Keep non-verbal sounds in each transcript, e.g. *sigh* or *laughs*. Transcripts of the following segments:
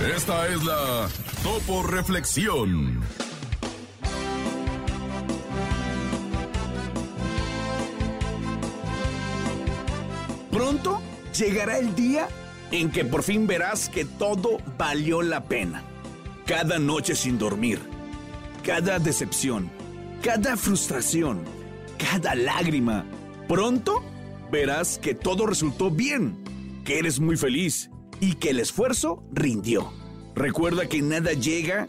Esta es la Topo Reflexión. Pronto llegará el día en que por fin verás que todo valió la pena. Cada noche sin dormir, cada decepción, cada frustración, cada lágrima. Pronto verás que todo resultó bien, que eres muy feliz y que el esfuerzo rindió. Recuerda que nada llega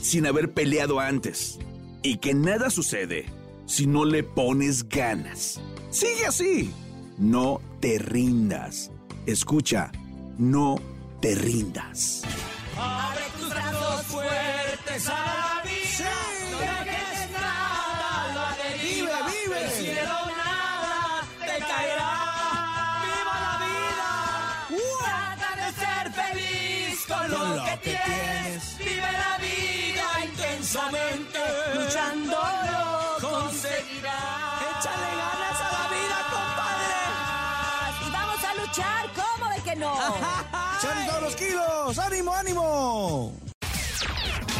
sin haber peleado antes y que nada sucede si no le pones ganas. Sigue así. No te rindas. Escucha, no te rindas. Abre tus brazos fuertes intensamente. Luchando lo conseguirás. Échale ganas a la vida, Y vamos a luchar, ¿cómo de que no? *laughs* ¡Salen todos los kilos! ¡Ánimo, ánimo!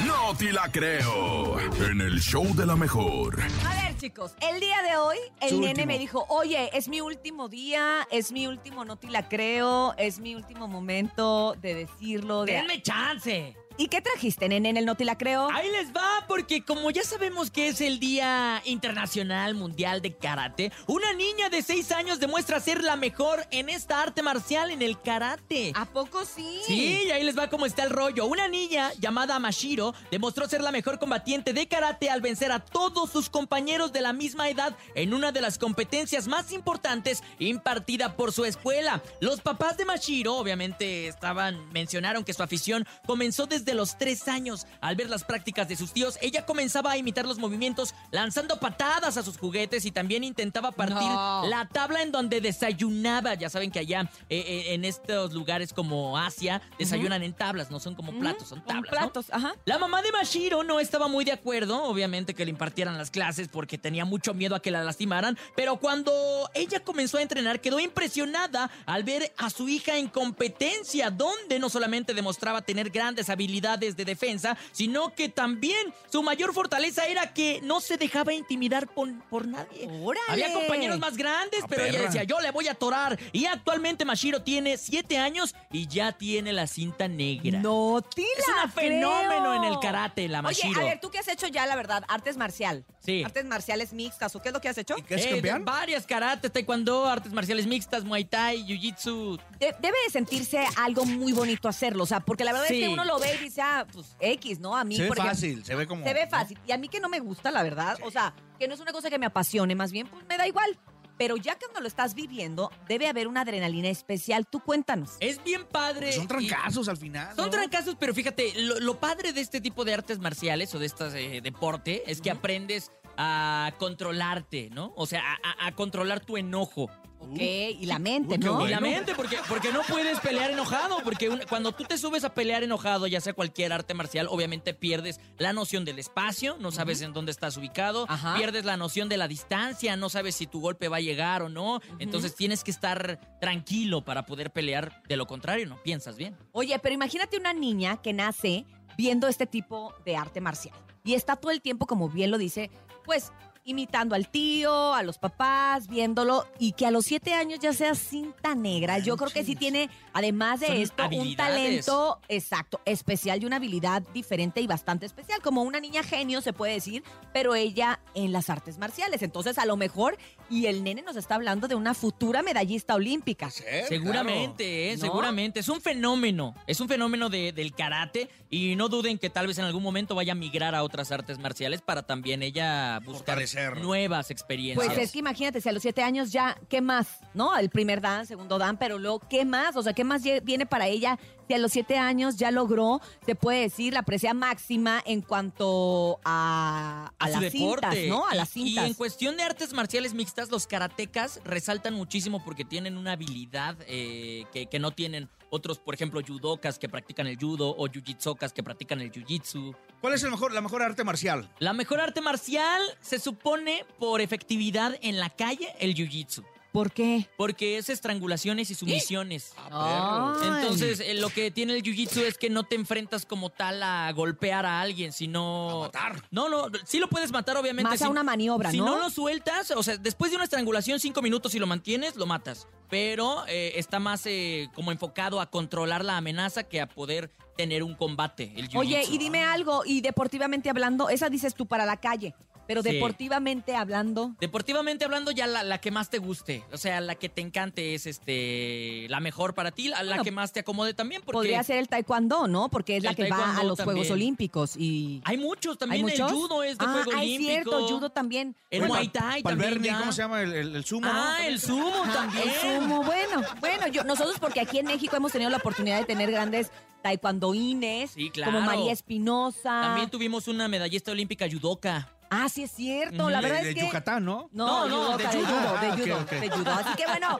No te la creo. En el show de la mejor. A ver, chicos, el día de hoy el Su nene último. me dijo, oye, es mi último día, es mi último, no te la creo, es mi último momento de decirlo. De... Denme chance. ¿Y qué trajiste, nene, en el no te la creo? Ahí les va, porque como ya sabemos que es el Día Internacional Mundial de Karate, una niña de 6 años demuestra ser la mejor en esta arte marcial, en el karate. ¿A poco sí? Sí, y ahí les va cómo está el rollo. Una niña llamada Mashiro demostró ser la mejor combatiente de karate al vencer a todos sus compañeros de la misma edad en una de las competencias más importantes impartida por su escuela. Los papás de Mashiro obviamente estaban mencionaron que su afición comenzó desde los tres años. Al ver las prácticas de sus tíos, ella comenzaba a imitar los movimientos lanzando patadas a sus juguetes y también intentaba partir No. la tabla en donde desayunaba. Ya saben que allá eh, eh, en estos lugares como Asia desayunan en tablas, no son como platos, son tablas. platos, ajá. La mamá de Mashiro no estaba muy de acuerdo, obviamente que le impartieran las clases porque tenía mucho miedo a que la lastimaran, pero cuando ella comenzó a entrenar quedó impresionada al ver a su hija en competencia, donde no solamente demostraba tener grandes habilidades de defensa, sino que también su mayor fortaleza era que no se dejaba intimidar por, por nadie. ¡Órale! Había compañeros más grandes, La pero ella decía, yo le voy a atorar. Y actualmente Mashiro tiene 7 años y ya tiene la cinta negra. No te Es un fenómeno en el karate, la Mashiro. Oye, a ver, ¿tú qué has hecho ya, la verdad? Artes marcial. Sí. Artes marciales mixtas, ¿o qué es lo que has hecho? ¿Y qué es Eh, campeón? Varias karate, taekwondo, artes marciales mixtas, muay thai, jiu-jitsu. De- debe de sentirse algo muy bonito hacerlo, o sea, porque la verdad es que uno lo ve y dice, ah, pues X, ¿no? A mí, Se ve por ejemplo, fácil, se ve como... Se ve fácil. Y a mí que no me gusta, la verdad. O sea, que no es una cosa que me apasione, más bien, pues me da igual. Pero ya cuando lo estás viviendo, debe haber una adrenalina especial. Tú cuéntanos. Es bien padre. Porque son y- trancazos al final. Son ¿no? trancazos, pero fíjate, lo, lo padre de este tipo de artes marciales o de este deporte es que aprendes a controlarte, ¿no? O sea, a, a- a controlar tu enojo. Ok, y la mente, ¿no? Y la mente, porque, porque no puedes pelear enojado, porque un- cuando tú te subes a pelear enojado, ya sea cualquier arte marcial, obviamente pierdes la noción del espacio, no sabes en dónde estás ubicado, Ajá. pierdes la noción de la distancia, no sabes si tu golpe va a llegar o no, entonces tienes que estar tranquilo para poder pelear, de lo contrario no piensas bien. Oye, pero imagínate una niña que nace viendo este tipo de arte marcial y está todo el tiempo, como bien lo dice, pues imitando al tío, a los papás, viéndolo y que a los siete años ya sea cinta negra. Yo creo que sí tiene, además de Son esto, un talento exacto, especial y una habilidad diferente y bastante especial, como una niña genio se puede decir, pero ella en las artes marciales. Entonces, a lo mejor, y el nene nos está hablando de una futura medallista olímpica. Sí, Seguramente, eh, ¿No? seguramente. Es un fenómeno. Es un fenómeno de- del karate. Y no duden que tal vez en algún momento vaya a migrar a otras artes marciales para también ella buscar Nuevas experiencias. Pues es que imagínate, si a los siete años ya, ¿qué más? ¿No? El primer dan, segundo dan, pero luego, ¿qué más? O sea, ¿qué más viene para ella? A los siete años ya logró, se puede decir, la presea máxima en cuanto a, a, las deporte. cintas, ¿no? A Y- las cintas. Y en cuestión de artes marciales mixtas, los karatecas resaltan muchísimo porque tienen una habilidad eh, que, que no tienen otros, por ejemplo, judokas que practican el judo o jujitsokas que practican el jiu-jitsu. ¿Cuál es el mejor, la mejor arte marcial? La mejor arte marcial se supone por efectividad en la calle, el jiu-jitsu. ¿Por qué? Porque es estrangulaciones y sumisiones. Ay. Entonces, eh, lo que tiene el jiu-jitsu es que no te enfrentas como tal a golpear a alguien, sino. matar. No, no, sí lo puedes matar, obviamente. Más a si- una maniobra, Si ¿no? no lo sueltas, o sea, después de una estrangulación, cinco minutos, si lo mantienes, lo matas. Pero eh, está más eh, como enfocado a controlar la amenaza que a poder tener un combate. El Oye, y dime algo, y deportivamente hablando, esa dices tú para la calle, pero Sí. deportivamente hablando, Deportivamente hablando, ya la, la que más te guste. O sea, la que te encante es este la mejor para ti, la, que más te acomode también. Porque podría ser el taekwondo, ¿no? Porque es la El que va a los Juegos. Olímpicos y... Hay muchos también. ¿Hay El muchos? judo es de ah, juego ah, olímpico. es cierto, judo también. El Bueno, Muay Thai también. Ya. ¿cómo se llama? El, el- el sumo, ¿no? Ah, el sumo Ajá, también. El sumo, bueno, bueno, yo, nosotros porque aquí en México hemos tenido la oportunidad de tener grandes taekwondoines, Sí, claro. como María Espinosa. También tuvimos una medallista olímpica judoka. Ah, sí es cierto, la De, verdad de es que... Yucatán, ¿no? No, No, no, de de judo. judo, de Ah, de judo. Así que bueno,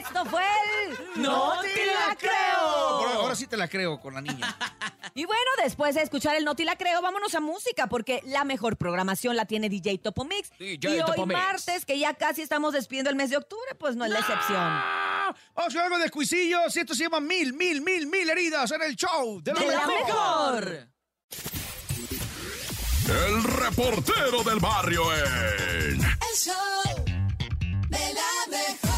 esto fue el... ¡No te la creo! Ahora, ahora sí te la creo con la niña. *laughs* Y bueno, después de escuchar el Noti la creo, vámonos a música, porque la mejor programación la tiene DJ Topo Mix. DJ y hoy Mix. martes, que ya casi estamos despidiendo el mes de octubre, pues no es la excepción. Ah, Vamos con algo de cuisillos. Esto se llama Mil, Mil, Mil, Mil Heridas en el show de la De la mejor. El reportero del barrio en. El show de la mejor.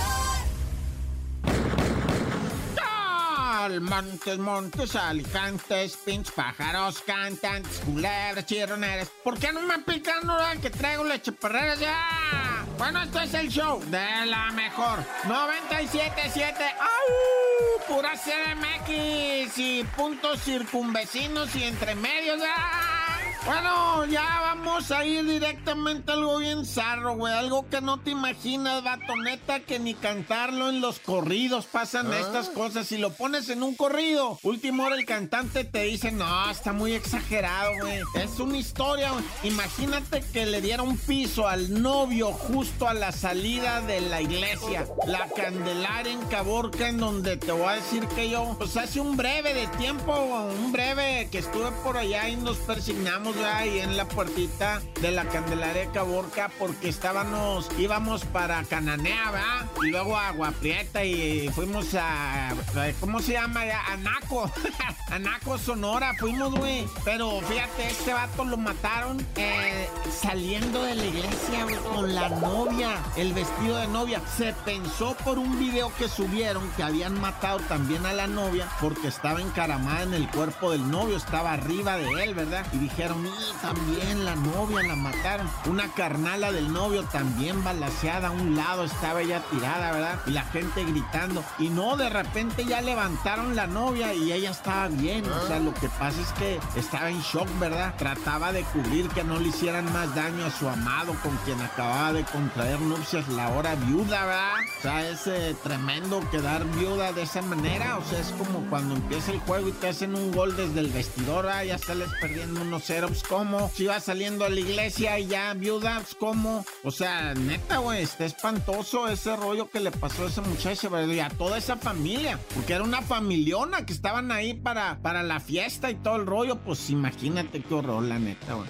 Al Montes, montes, alicantes, pinch pájaros, cantantes, culebras, chirroneras. ¿Por qué no me pican ahora que traigo leche perrera ya? Bueno, esto es el show de la mejor. 97.7. ¡Au! Pura CDMX y puntos circunvecinos y entre medios. ¡ah! Bueno, ya vamos a ir directamente a algo bien zarro, güey. Algo que no te imaginas, vato. Neta, que ni cantarlo en los corridos pasan estas cosas. Si lo pones en un corrido, último hora el cantante te dice, no, está muy exagerado, güey. Es una historia, güey. Imagínate que le diera un piso al novio justo a la salida de la iglesia. La Candelaria en Caborca, en donde te voy a decir que yo, pues hace un breve de tiempo, un breve que estuve por allá y nos persignamos ya ahí en la puertita de la Candelaria de Caborca porque estábamos, íbamos para Cananea, ¿verdad? Y luego a Agua Prieta y fuimos a, ¿cómo se llama? ya? Anaco, *laughs* Anaco, Sonora, fuimos, güey. Pero fíjate, este vato lo mataron eh, saliendo de la iglesia, con la novia, el vestido de novia. Se pensó por un video que subieron que habían matado también a la novia porque estaba encaramada en el cuerpo del novio, estaba arriba de él, ¿verdad? Y dijeron, también la novia la mataron. Una carnala del novio también balaseada a un lado, estaba ella tirada, ¿verdad? Y la gente gritando. Y no, de repente ya levantaron la novia y ella estaba bien. O sea, lo que pasa es que estaba en shock, ¿verdad? Trataba de cubrir que no le hicieran más daño a su amado con quien acababa de contraer nupcias, la hora viuda, ¿verdad? O sea, es eh, tremendo quedar viuda de esa manera. O sea, es como cuando empieza el juego y te hacen un gol desde el vestidor, ¿verdad? Ya sales perdiendo 1-0 pues cómo. Si vas saliendo a la iglesia y ya viuda, pues cómo. O sea, neta, güey, está espantoso ese rollo que le pasó a ese muchacho, ¿verdad? Y a toda esa familia. Porque era una familiona que estaban ahí para, para la fiesta y todo el rollo. Pues imagínate qué horror, la neta, güey.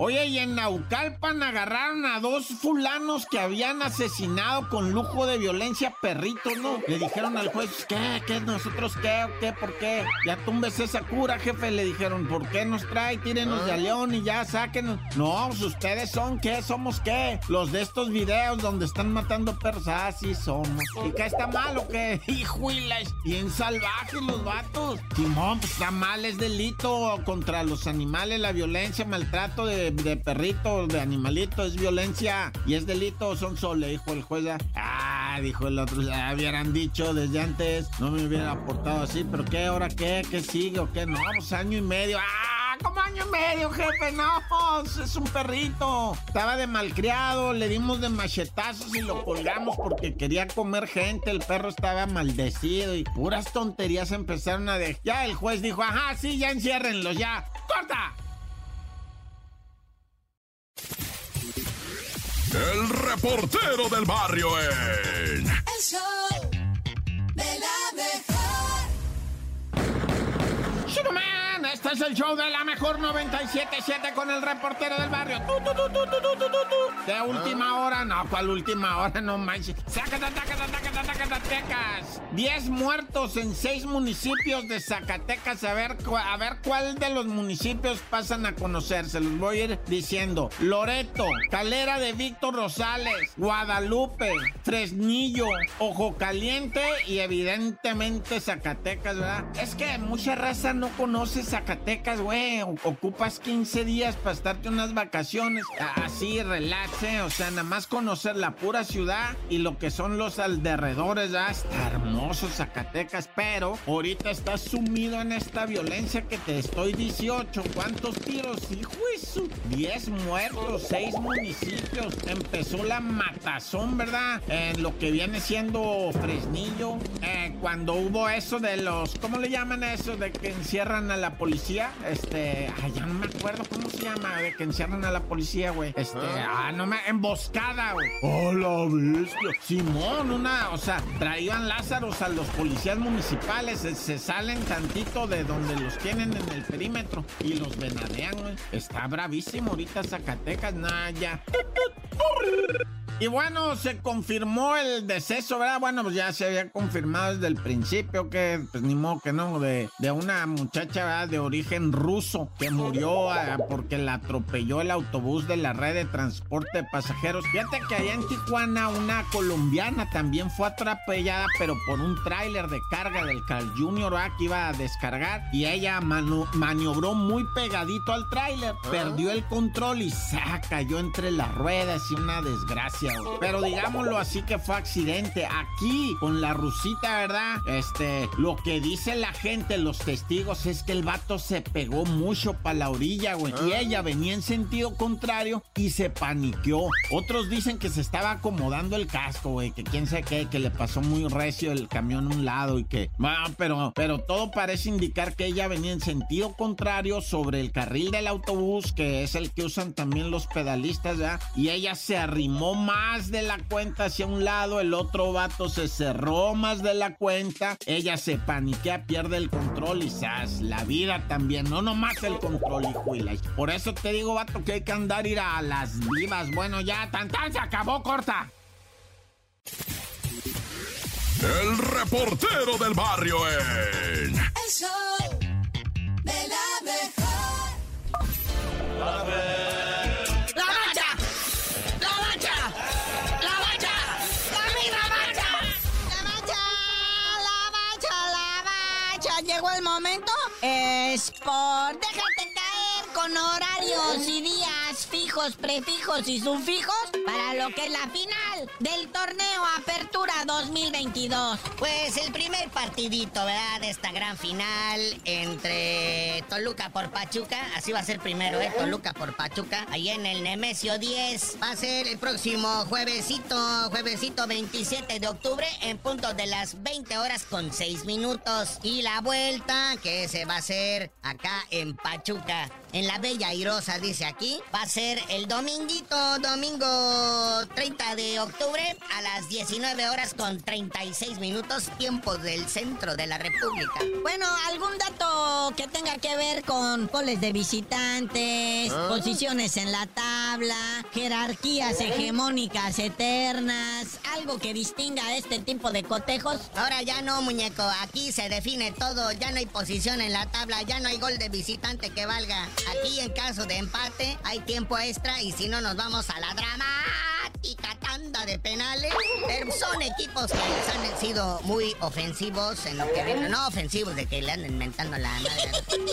Oye, y en Naucalpan agarraron a dos fulanos que habían asesinado con lujo de violencia perritos, ¿no? Le dijeron al juez, ¿qué? ¿Qué? ¿Nosotros qué? ¿O qué? ¿Por qué? Ya tumbes esa cura, jefe. Le dijeron, ¿por qué nos trae? Tírenos de a león y ya, sáquenos. No, pues ustedes son, ¿qué? ¿Somos qué? Los de estos videos donde están matando perros. Ah, sí somos. ¿Y qué está mal o qué? *laughs* Hijo, y la- bien salvajes los vatos. Simón, pues está mal, es delito contra los animales, la violencia, maltrato de, de perritos, de animalitos, es violencia y es delito, son solo, dijo el juez. Ah, dijo el otro, ya hubieran dicho desde antes, no me hubieran aportado así, pero ¿qué, ahora qué? ¿Qué sigue o qué? No, pues año y medio. ¡Ah! como año y medio, jefe, no, es un perrito. Estaba de malcriado, le dimos de machetazos y lo colgamos porque quería comer gente. El perro estaba maldecido y puras tonterías empezaron a de. Ya el juez dijo, ajá, sí, ya enciérrenlos, ya. ¡Corta! El reportero del barrio en. El show de la este es el show de la mejor 97.7 con el reportero del barrio. Tu, tu, tu. De última hora, no, ¿cuál última hora? No manches. Zacatecas. 10 muertos en 6 municipios de Zacatecas. A ver, a ver cuál de los municipios pasan a conocer. Se los voy a ir diciendo. Loreto, Calera de Víctor Rosales, Guadalupe, Fresnillo, Ojo Caliente y evidentemente Zacatecas, ¿verdad? Es que mucha raza no conoce Zacatecas, güey. O- Ocupas 15 días para estarte unas vacaciones. Así, relaxe. O sea, nada más conocer la pura ciudad y lo que son los alrededores, ¿verdad? Está hermoso Zacatecas, pero ahorita estás sumido en esta violencia que te estoy 18. ¿Cuántos tiros? Hijo de su... 10 muertos, 6 municipios. Empezó la matazón, ¿verdad? En lo que viene siendo Fresnillo. Eh, cuando hubo eso de los... ¿Cómo le llaman eso? De que encierran a la policía. Este... Ay, ya no me acuerdo cómo se llama. De que encierran a la policía, güey. Este... Ah, no me... Emboscada, güey. ¡Oh, la bestia! Simón, una... O sea, traían Lázaros a los policías municipales. Se, se salen tantito de donde los tienen en el perímetro y los venadean, güey. Está bravísimo ahorita Zacatecas, nah, ya. Y bueno, se confirmó el deceso, ¿verdad? Bueno, pues ya se había confirmado desde el principio que, pues ni modo que no, de, de una muchacha, ¿verdad? De origen ruso que murió ah, porque la atropelló el autobús de la red de transporte de pasajeros. Fíjate que allá en Tijuana una colombiana también fue atropellada, pero por un tráiler de carga del Carl Jr., ¿verdad? Que iba a descargar y ella maniobró muy pegadito al tráiler, perdió el control y ¡sa! cayó entre las ruedas una desgracia. güey. Pero digámoslo así que fue accidente. Aquí, con la rusita, ¿verdad? Este, lo que dice la gente, los testigos, es que el vato se pegó mucho para la orilla, güey. Y ella venía en sentido contrario y se paniqueó. Otros dicen que se estaba acomodando el casco, güey. Que quién sabe qué, que le pasó muy recio el camión a un lado y que... Ah, pero, pero todo parece indicar que ella venía en sentido contrario sobre el carril del autobús, que es el que usan también los pedalistas, ¿ya? Y ella se arrimó más de la cuenta hacia un lado, el otro vato se cerró más de la cuenta, ella se paniquea, pierde el control y ¡zas! La vida también, no nomás el control, hijo y la... Por eso te digo, vato, que hay que andar ir a las vivas. Bueno, ya, tan tan, se acabó, corta. El reportero del barrio en... El show de la mejor. Sport. Déjate caer con horarios y días fijos, prefijos y sufijos para lo que es la final del torneo Apertura 2022. Pues el primer partidito, ¿verdad? De esta gran final entre Toluca por Pachuca. Así va a ser primero, ¿eh? Toluca por Pachuca. Ahí en el Nemesio 10. Va a ser el próximo juevesito, juevesito 27 de octubre en punto de las 20 horas con 6 minutos. Y la vuelta, que se va a hacer acá en Pachuca. En la Bella Airosa, dice aquí. Va a ser el dominguito, domingo 30 de octubre a las 19 horas con 36 minutos, tiempo del centro de la República. Bueno, algún dato que tenga que ver con goles de visitantes, posiciones en la tabla, jerarquías hegemónicas eternas, algo que distinga a este tipo de cotejos. Ahora ya no, muñeco, aquí se define todo, ya no hay posición en la tabla, ya no hay gol de visitante que valga. Aquí en caso de empate hay tiempo extra y si no nos vamos a la dramática tanda de penales. Son equipos que han sido muy ofensivos en lo que viene. No ofensivos de que le anden inventando la madre.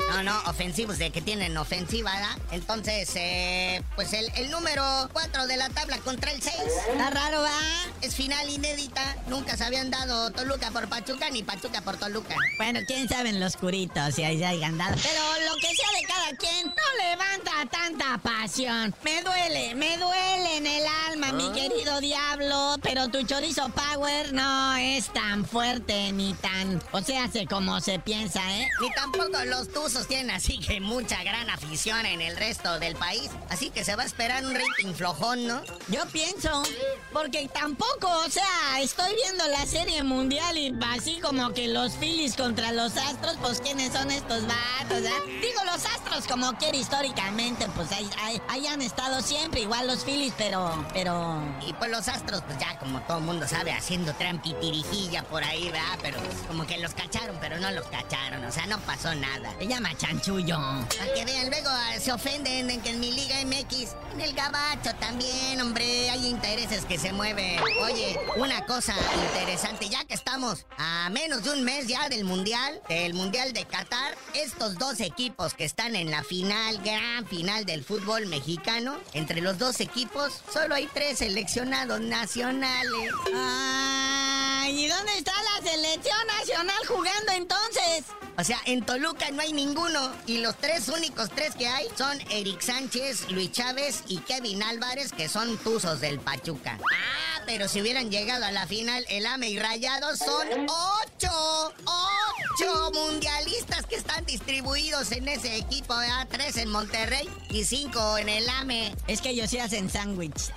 No, no, ofensivos de que tienen ofensiva, ¿verdad? Entonces, eh, pues el, el número 4 de la tabla contra el 6. Está raro, ¿va? Es final inédita. Nunca se habían dado Toluca por Pachuca ni Pachuca por Toluca. Bueno, quién sabe en los curitos si ahí hayan dado. Pero lo que sea de cada quien no levanta tanta pasión. Me duele, me duele en el alma, mi querido Diego. Diablo, pero tu chorizo power no es tan fuerte ni tan... O sea, hace como se piensa, ¿eh? Ni tampoco los tuzos tienen así que mucha gran afición en el resto del país. Así que se va a esperar un rating flojón, ¿no? Yo pienso, porque tampoco, o sea, estoy viendo la serie mundial y así como que los Phillies contra los Astros, pues ¿quiénes son estos vatos? ah? Digo, los Astros como quiera históricamente, pues ahí, ahí- ahí han estado siempre, igual los Phillies, pero, pero... Y pues los astros, pues ya como todo mundo sabe, haciendo trampitirijilla por ahí, ¿verdad? Pero como que los cacharon, pero no los cacharon, o sea, no pasó nada. Se llama chanchullo. Para que vean, luego ah, se ofenden en que en mi Liga MX, en el Gabacho también, hombre, hay intereses que se mueven. Oye, una cosa interesante, ya que estamos a menos de un mes ya del Mundial, del Mundial de Qatar, estos dos equipos que están en la final, gran final del fútbol mexicano, entre los dos equipos solo hay tres seleccionados nacionales. Ay, ¿y dónde está la selección nacional jugando entonces? O sea, en Toluca no hay ninguno. Y los tres únicos tres que hay son Eric Sánchez, Luis Chávez y Kevin Álvarez, que son tuzos del Pachuca. Ah, pero si hubieran llegado a la final, el AME y Rayados son ocho. Ocho mundialistas que están distribuidos en ese equipo. ¿verdad? Tres en Monterrey y cinco en el AME. Es que ellos sí hacen sándwich.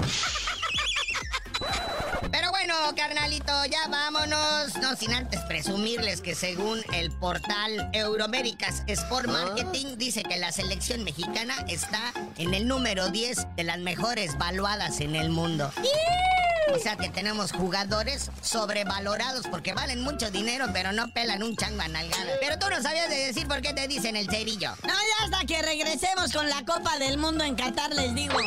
Bueno, carnalito, ya vámonos. No sin antes presumirles que según el portal Euroméricas Sport Marketing dice que la selección mexicana está en el número 10 de las mejores valuadas en el mundo. O sea que tenemos jugadores sobrevalorados porque valen mucho dinero, pero no pelan un chango a nalgada. Pero tú no sabías de decir por qué te dicen el cerillo. No, ya hasta que regresemos con la Copa del Mundo en Qatar, les digo.